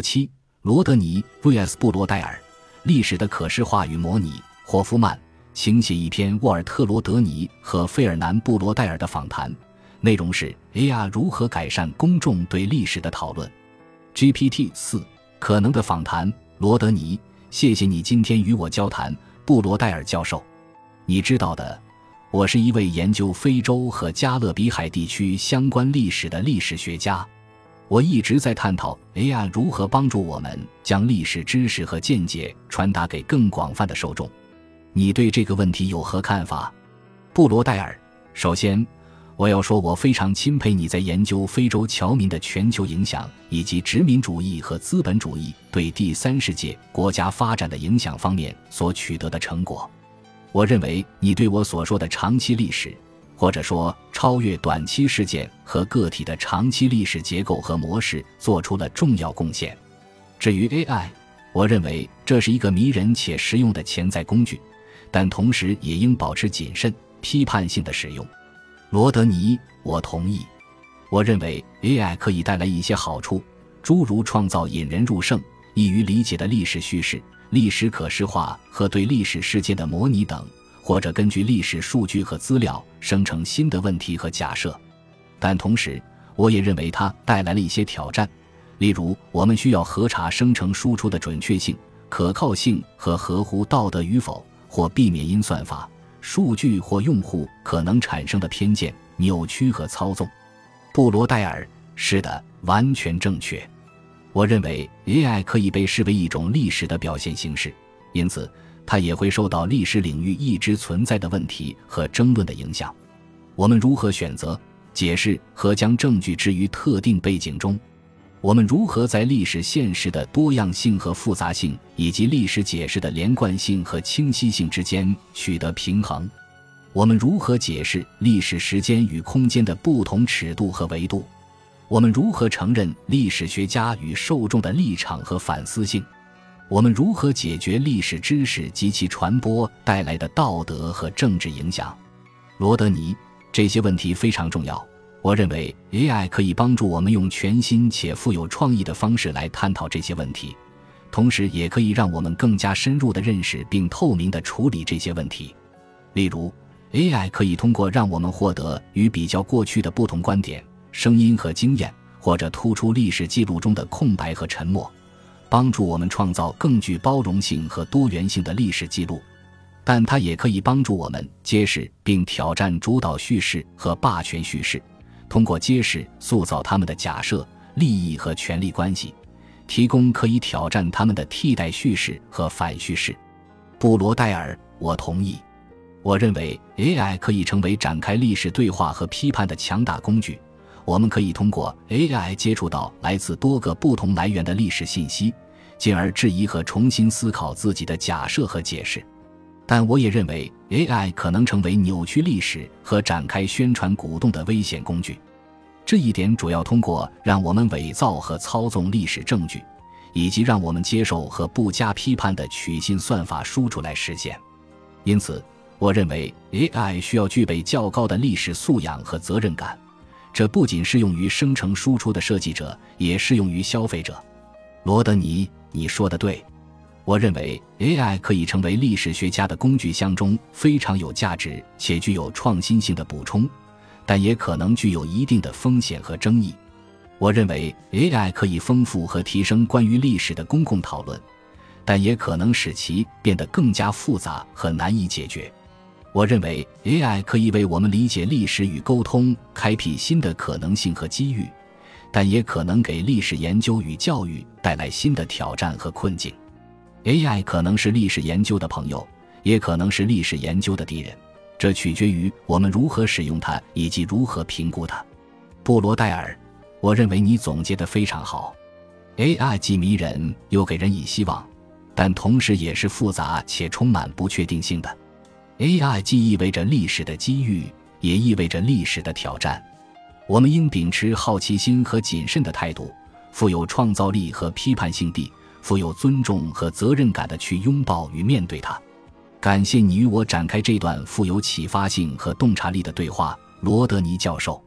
七，罗德尼 vs 布罗代尔，历史的可视化与模拟。霍夫曼请写一篇沃尔特·罗德尼和费尔南·布罗代尔的访谈，内容是 AI 如何改善公众对历史的讨论。GPT 四可能的访谈，罗德尼，谢谢你今天与我交谈，布罗代尔教授。你知道的，我是一位研究非洲和加勒比海地区相关历史的历史学家。我一直在探讨 AI 如何帮助我们将历史知识和见解传达给更广泛的受众。你对这个问题有何看法，布罗代尔？首先，我要说，我非常钦佩你在研究非洲侨民的全球影响以及殖民主义和资本主义对第三世界国家发展的影响方面所取得的成果。我认为你对我所说的长期历史。或者说，超越短期事件和个体的长期历史结构和模式，做出了重要贡献。至于 AI，我认为这是一个迷人且实用的潜在工具，但同时也应保持谨慎、批判性的使用。罗德尼，我同意。我认为 AI 可以带来一些好处，诸如创造引人入胜、易于理解的历史叙事、历史可视化和对历史事件的模拟等。或者根据历史数据和资料生成新的问题和假设，但同时，我也认为它带来了一些挑战，例如我们需要核查生成输出的准确性、可靠性和合乎道德与否，或避免因算法、数据或用户可能产生的偏见、扭曲和操纵。布罗代尔，是的，完全正确。我认为 AI 可以被视为一种历史的表现形式，因此。它也会受到历史领域一直存在的问题和争论的影响。我们如何选择、解释和将证据置于特定背景中？我们如何在历史现实的多样性和复杂性，以及历史解释的连贯性和清晰性之间取得平衡？我们如何解释历史时间与空间的不同尺度和维度？我们如何承认历史学家与受众的立场和反思性？我们如何解决历史知识及其传播带来的道德和政治影响？罗德尼，这些问题非常重要。我认为 AI 可以帮助我们用全新且富有创意的方式来探讨这些问题，同时也可以让我们更加深入地认识并透明地处理这些问题。例如，AI 可以通过让我们获得与比较过去的不同观点、声音和经验，或者突出历史记录中的空白和沉默。帮助我们创造更具包容性和多元性的历史记录，但它也可以帮助我们揭示并挑战主导叙事和霸权叙事，通过揭示塑造他们的假设、利益和权力关系，提供可以挑战他们的替代叙事和反叙事。布罗代尔，我同意。我认为 AI 可以成为展开历史对话和批判的强大工具。我们可以通过 AI 接触到来自多个不同来源的历史信息，进而质疑和重新思考自己的假设和解释。但我也认为 AI 可能成为扭曲历史和展开宣传鼓动的危险工具。这一点主要通过让我们伪造和操纵历史证据，以及让我们接受和不加批判的取信算法输出来实现。因此，我认为 AI 需要具备较高的历史素养和责任感。这不仅适用于生成输出的设计者，也适用于消费者。罗德尼，你说的对。我认为 AI 可以成为历史学家的工具箱中非常有价值且具有创新性的补充，但也可能具有一定的风险和争议。我认为 AI 可以丰富和提升关于历史的公共讨论，但也可能使其变得更加复杂和难以解决。我认为 AI 可以为我们理解历史与沟通开辟新的可能性和机遇，但也可能给历史研究与教育带来新的挑战和困境。AI 可能是历史研究的朋友，也可能是历史研究的敌人，这取决于我们如何使用它以及如何评估它。布罗代尔，我认为你总结得非常好。AI 既迷人又给人以希望，但同时也是复杂且充满不确定性的。AI 既意味着历史的机遇，也意味着历史的挑战。我们应秉持好奇心和谨慎的态度，富有创造力和批判性地，富有尊重和责任感地去拥抱与面对它。感谢你与我展开这段富有启发性和洞察力的对话，罗德尼教授。